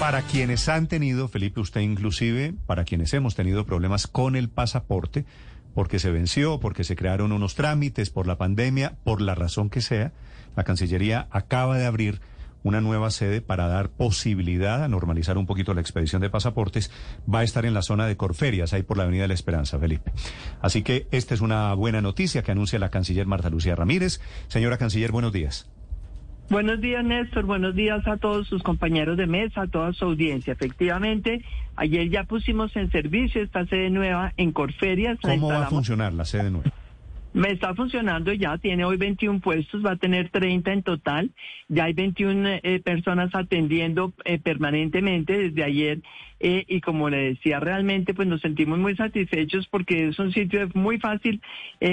Para quienes han tenido, Felipe, usted inclusive, para quienes hemos tenido problemas con el pasaporte, porque se venció, porque se crearon unos trámites por la pandemia, por la razón que sea, la Cancillería acaba de abrir una nueva sede para dar posibilidad a normalizar un poquito la expedición de pasaportes. Va a estar en la zona de Corferias, ahí por la Avenida de la Esperanza, Felipe. Así que esta es una buena noticia que anuncia la canciller Marta Lucía Ramírez. Señora canciller, buenos días. Buenos días, Néstor. Buenos días a todos sus compañeros de mesa, a toda su audiencia. Efectivamente, ayer ya pusimos en servicio esta sede nueva en Corferias. ¿Cómo va a funcionar la sede nueva? Me está funcionando ya, tiene hoy 21 puestos, va a tener 30 en total. Ya hay 21 eh, personas atendiendo eh, permanentemente desde ayer. Eh, y como le decía, realmente pues nos sentimos muy satisfechos porque es un sitio de muy fácil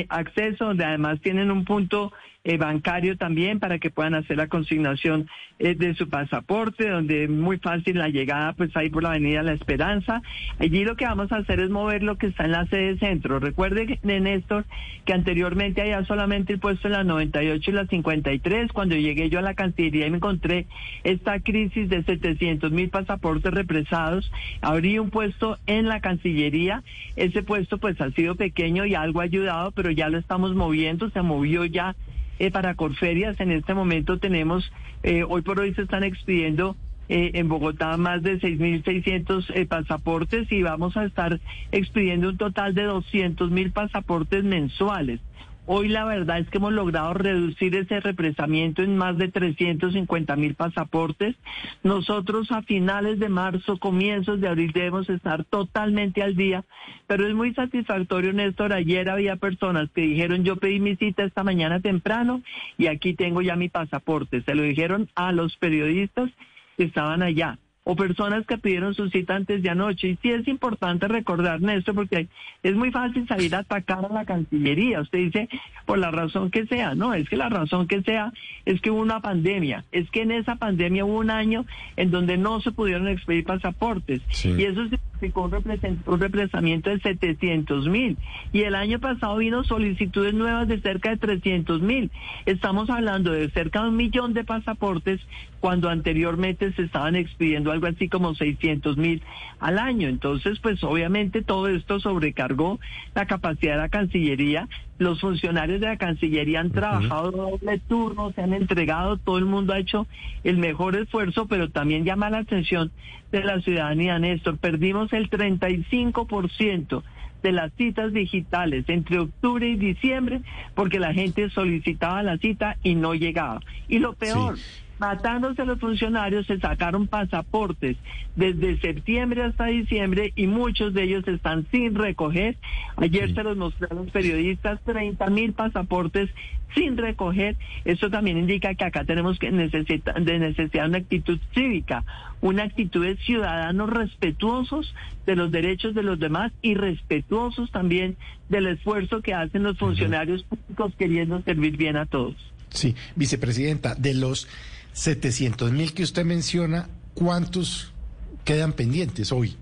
acceso, donde además tienen un punto eh, bancario también para que puedan hacer la consignación eh, de su pasaporte, donde es muy fácil la llegada, pues ahí por la Avenida La Esperanza. Allí lo que vamos a hacer es mover lo que está en la sede centro. Recuerde, Néstor, que anteriormente había solamente el puesto en la 98 y la 53. Cuando llegué yo a la Cancillería y me encontré esta crisis de 700 mil pasaportes represados, abrí un puesto en la Cancillería. Ese puesto pues ha sido pequeño y algo ha ayudado, pero ya lo estamos moviendo, se movió ya eh, para Corferias. En este momento tenemos, eh, hoy por hoy se están expidiendo eh, en Bogotá más de 6.600 pasaportes y vamos a estar expidiendo un total de 200.000 pasaportes mensuales. Hoy la verdad es que hemos logrado reducir ese represamiento en más de 350 mil pasaportes. Nosotros a finales de marzo, comienzos de abril debemos estar totalmente al día, pero es muy satisfactorio, Néstor. Ayer había personas que dijeron yo pedí mi cita esta mañana temprano y aquí tengo ya mi pasaporte. Se lo dijeron a los periodistas que estaban allá o personas que pidieron su cita antes de anoche. Y sí es importante recordar, esto porque es muy fácil salir a atacar a la Cancillería. Usted dice, por la razón que sea. No, es que la razón que sea es que hubo una pandemia. Es que en esa pandemia hubo un año en donde no se pudieron expedir pasaportes. Y eso significó un, un represamiento de 700 mil. Y el año pasado vino solicitudes nuevas de cerca de 300 mil. Estamos hablando de cerca de un millón de pasaportes cuando anteriormente se estaban expidiendo algo así como 600 mil al año. Entonces, pues obviamente todo esto sobrecargó la capacidad de la Cancillería. Los funcionarios de la Cancillería han trabajado doble turno, se han entregado, todo el mundo ha hecho el mejor esfuerzo, pero también llama la atención de la ciudadanía, Néstor. Perdimos el 35% de las citas digitales entre octubre y diciembre porque la gente solicitaba la cita y no llegaba. Y lo peor, matándose los funcionarios, se sacaron pasaportes desde septiembre hasta diciembre y muchos de ellos están sin recoger. Ayer se los mostré a los periodistas, 30 mil pasaportes sin recoger. Eso también indica que acá tenemos que necesitar, de necesidad una actitud cívica, una actitud de ciudadanos respetuosos de los derechos de los demás y respetuosos también del esfuerzo que hacen los funcionarios públicos queriendo servir bien a todos. Sí, vicepresidenta, de los 700 mil que usted menciona, ¿cuántos quedan pendientes hoy?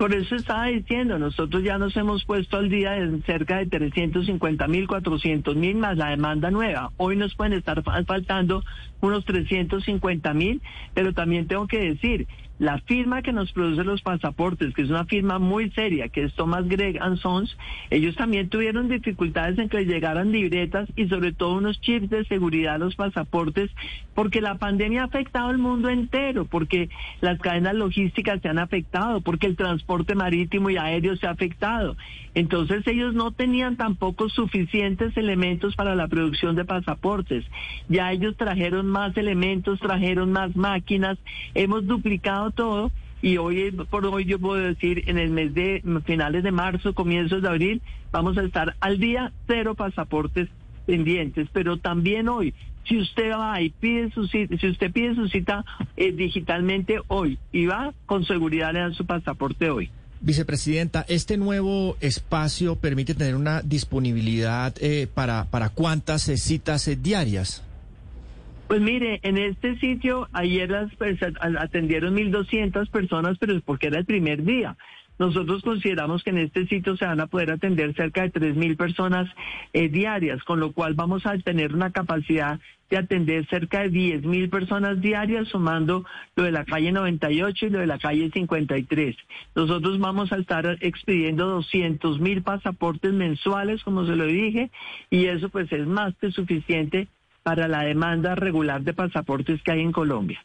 Por eso estaba diciendo, nosotros ya nos hemos puesto al día en cerca de 350 mil, 400 mil más la demanda nueva. Hoy nos pueden estar faltando unos 350 mil, pero también tengo que decir, la firma que nos produce los pasaportes, que es una firma muy seria, que es Thomas Gregg Sons, ellos también tuvieron dificultades en que llegaran libretas y sobre todo unos chips de seguridad a los pasaportes, porque la pandemia ha afectado al mundo entero, porque las cadenas logísticas se han afectado, porque el transporte marítimo y aéreo se ha afectado. Entonces ellos no tenían tampoco suficientes elementos para la producción de pasaportes. Ya ellos trajeron más elementos, trajeron más máquinas, hemos duplicado todo y hoy por hoy yo puedo decir en el mes de finales de marzo, comienzos de abril, vamos a estar al día cero pasaportes pendientes, pero también hoy Si usted va y pide su cita, si usted pide su cita eh, digitalmente hoy y va, con seguridad le dan su pasaporte hoy. Vicepresidenta, ¿este nuevo espacio permite tener una disponibilidad eh, para, para cuántas eh, citas eh, diarias? Pues mire, en este sitio ayer las atendieron 1.200 personas, pero es porque era el primer día. Nosotros consideramos que en este sitio se van a poder atender cerca de 3.000 personas eh, diarias, con lo cual vamos a tener una capacidad de atender cerca de 10.000 personas diarias, sumando lo de la calle 98 y lo de la calle 53. Nosotros vamos a estar expidiendo 200.000 pasaportes mensuales, como se lo dije, y eso pues es más que suficiente para la demanda regular de pasaportes que hay en Colombia.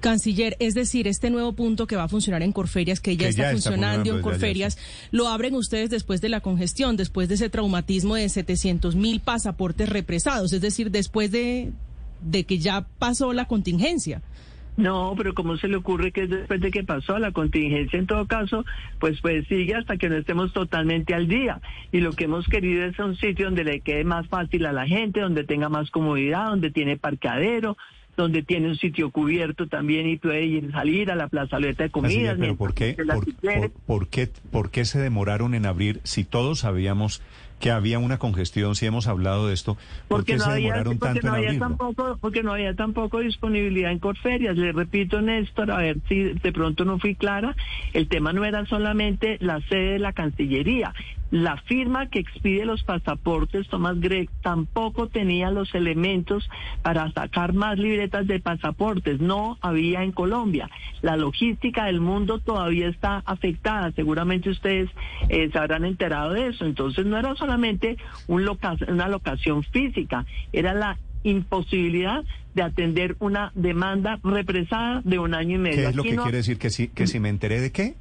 Canciller, es decir, este nuevo punto que va a funcionar en Corferias, que ya, está, funcionando en Corferias, lo abren ustedes después de la congestión, después de ese traumatismo de 700 mil pasaportes represados, es decir, después de, de que ya pasó la contingencia. No, pero ¿cómo se le ocurre que después de que pasó la contingencia, en todo caso, pues pues sigue hasta que no estemos totalmente al día? Y lo que hemos querido es un sitio donde le quede más fácil a la gente, donde tenga más comodidad, donde tiene parqueadero, donde tiene un sitio cubierto también y puede ir salir a la plazoleta de comidas. pero ¿por qué, por, qué, ¿por qué se demoraron en abrir si todos sabíamos que había una congestión, si hemos hablado de esto, ¿por qué se demoraron tanto no en había tampoco, Porque no había tampoco disponibilidad en Corferias. Le repito, Néstor, a ver si de pronto no fui clara, el tema no era solamente la sede de la Cancillería, la firma que expide los pasaportes, Tomás Gregg, tampoco tenía los elementos para sacar más libretas de pasaportes. No había en Colombia. La logística del mundo todavía está afectada. Seguramente ustedes eh, se habrán enterado de eso. Entonces no era solamente un una locación física, era la imposibilidad de atender una demanda represada de un año y medio. ¿Qué es lo que quiere decir? ¿Que si, ¿Que si me enteré de qué?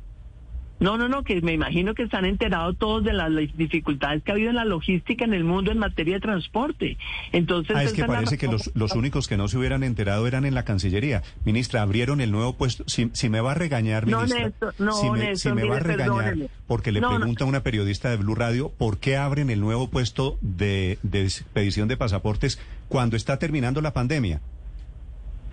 No, no, no, que me imagino que están enterados todos de las dificultades que ha habido en la logística en el mundo en materia de transporte. Entonces, ah, es que parece que los, los, únicos que no se hubieran enterado eran en la Cancillería. Ministra, abrieron el nuevo puesto. Si, si me va a regañar, ministra, no, si, me, si me va a regañar, porque le pregunta a una periodista de Blue Radio, ¿por qué abren el nuevo puesto de, de expedición de pasaportes cuando está terminando la pandemia?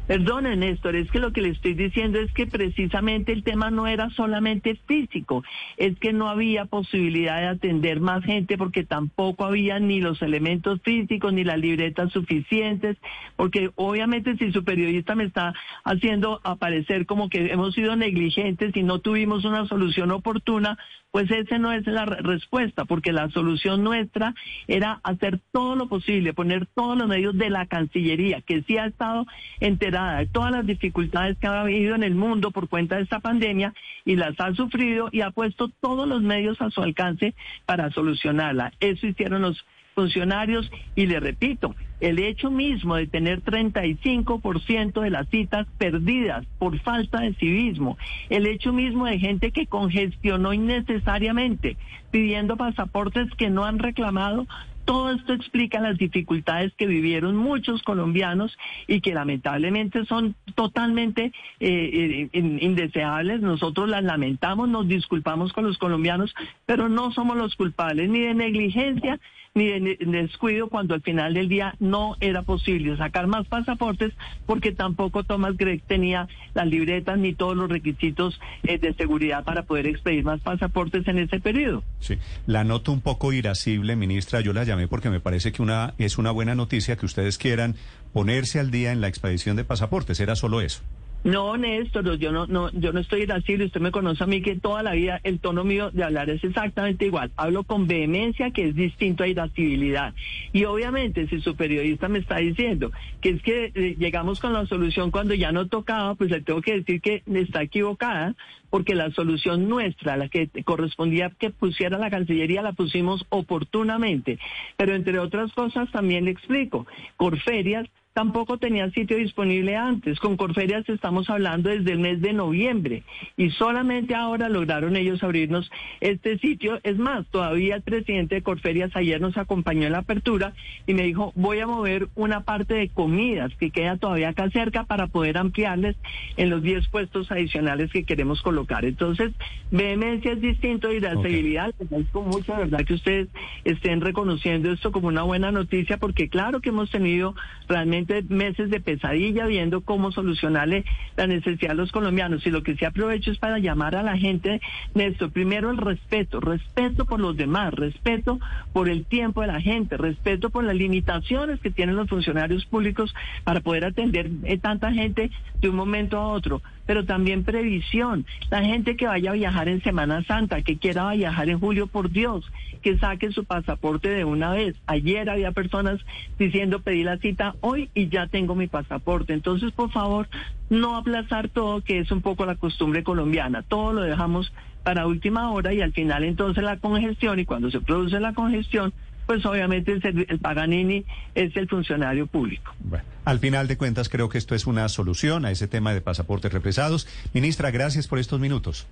Perdone, Néstor, es que lo que le estoy diciendo es que precisamente el tema no era solamente físico, es que no había posibilidad de atender más gente porque tampoco había ni los elementos físicos ni las libretas suficientes, porque obviamente si su periodista me está haciendo aparecer como que hemos sido negligentes y no tuvimos una solución oportuna, pues esa no es la respuesta, porque la solución nuestra era hacer todo lo posible, poner todos los medios de la Cancillería, que sí ha estado enterada todas las dificultades que ha habido en el mundo por cuenta de esta pandemia y las ha sufrido y ha puesto todos los medios a su alcance para solucionarla. Eso hicieron los funcionarios y le repito, el hecho mismo de tener 35% de las citas perdidas por falta de civismo, el hecho mismo de gente que congestionó innecesariamente pidiendo pasaportes que no han reclamado, todo esto explica las dificultades que vivieron muchos colombianos y que lamentablemente son totalmente eh, eh, indeseables. Nosotros las lamentamos, nos disculpamos con los colombianos, pero no somos los culpables ni de negligencia ni de descuido cuando al final del día no era posible sacar más pasaportes porque tampoco Thomas Gregg tenía las libretas ni todos los requisitos eh, de seguridad para poder expedir más pasaportes en ese periodo. Sí, la noto un poco irascible, ministra. Yo la llamé porque me parece que una es una buena noticia que ustedes quieran ponerse al día en la expedición de pasaportes. Era solo eso. No, Néstor, yo no, no, yo no estoy irascible. Usted me conoce a mí que toda la vida el tono mío de hablar es exactamente igual. Hablo con vehemencia, que es distinto a irascibilidad. Y obviamente, si su periodista me está diciendo que es que eh, llegamos con la solución cuando ya no tocaba, pues le tengo que decir que está equivocada, porque la solución nuestra, la que correspondía que pusiera la Cancillería, la pusimos oportunamente. Pero entre otras cosas, también le explico, Corferias tampoco tenía sitio disponible antes. Con Corferias estamos hablando desde el mes de noviembre y solamente ahora lograron ellos abrirnos este sitio. Es más, todavía el presidente de Corferias ayer nos acompañó en la apertura y me dijo, voy a mover una parte de comidas que queda todavía acá cerca para poder ampliarles en los 10 puestos adicionales que queremos colocar. Entonces, vehemencia es distinto y la seguridad, les agradezco mucho, verdad, que ustedes estén reconociendo esto como una buena noticia porque claro que hemos tenido realmente meses de pesadilla viendo cómo solucionarle la necesidad a los colombianos. Y lo que sí aprovecho es para llamar a la gente, Néstor, primero el respeto, respeto por los demás, respeto por el tiempo de la gente, respeto por las limitaciones que tienen los funcionarios públicos para poder atender eh, tanta gente de un momento a otro pero también previsión. La gente que vaya a viajar en Semana Santa, que quiera viajar en julio, por Dios, que saque su pasaporte de una vez. Ayer había personas diciendo pedí la cita hoy y ya tengo mi pasaporte. Entonces, por favor, no aplazar todo, que es un poco la costumbre colombiana. Todo lo dejamos para última hora y al final entonces la congestión y cuando se produce la congestión pues obviamente el, Paganini es el funcionario público. Bueno, al final de cuentas creo que esto es una solución a ese tema de pasaportes represados. Ministra, gracias por estos minutos.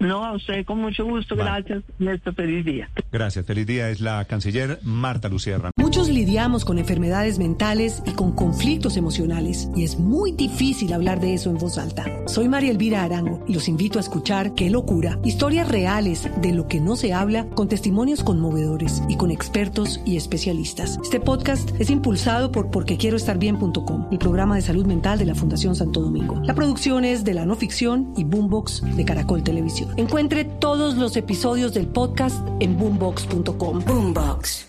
No, a usted con mucho gusto. Gracias, Néstor. Feliz día. Gracias. Feliz día. Es la canciller Marta Lucía Ramírez. Muchos lidiamos con enfermedades mentales y con conflictos emocionales. Y es muy difícil hablar de eso en voz alta. Soy María Elvira Arango y los invito a escuchar Qué locura. Historias reales de lo que no se habla con testimonios conmovedores y con expertos y especialistas. Este podcast es impulsado por porquequieroestarbien.com, el programa de salud mental de la Fundación Santo Domingo. La producción es de la no ficción y Boombox de Caracol Televisión. Encuentre todos los episodios del podcast en boombox.com. Boombox.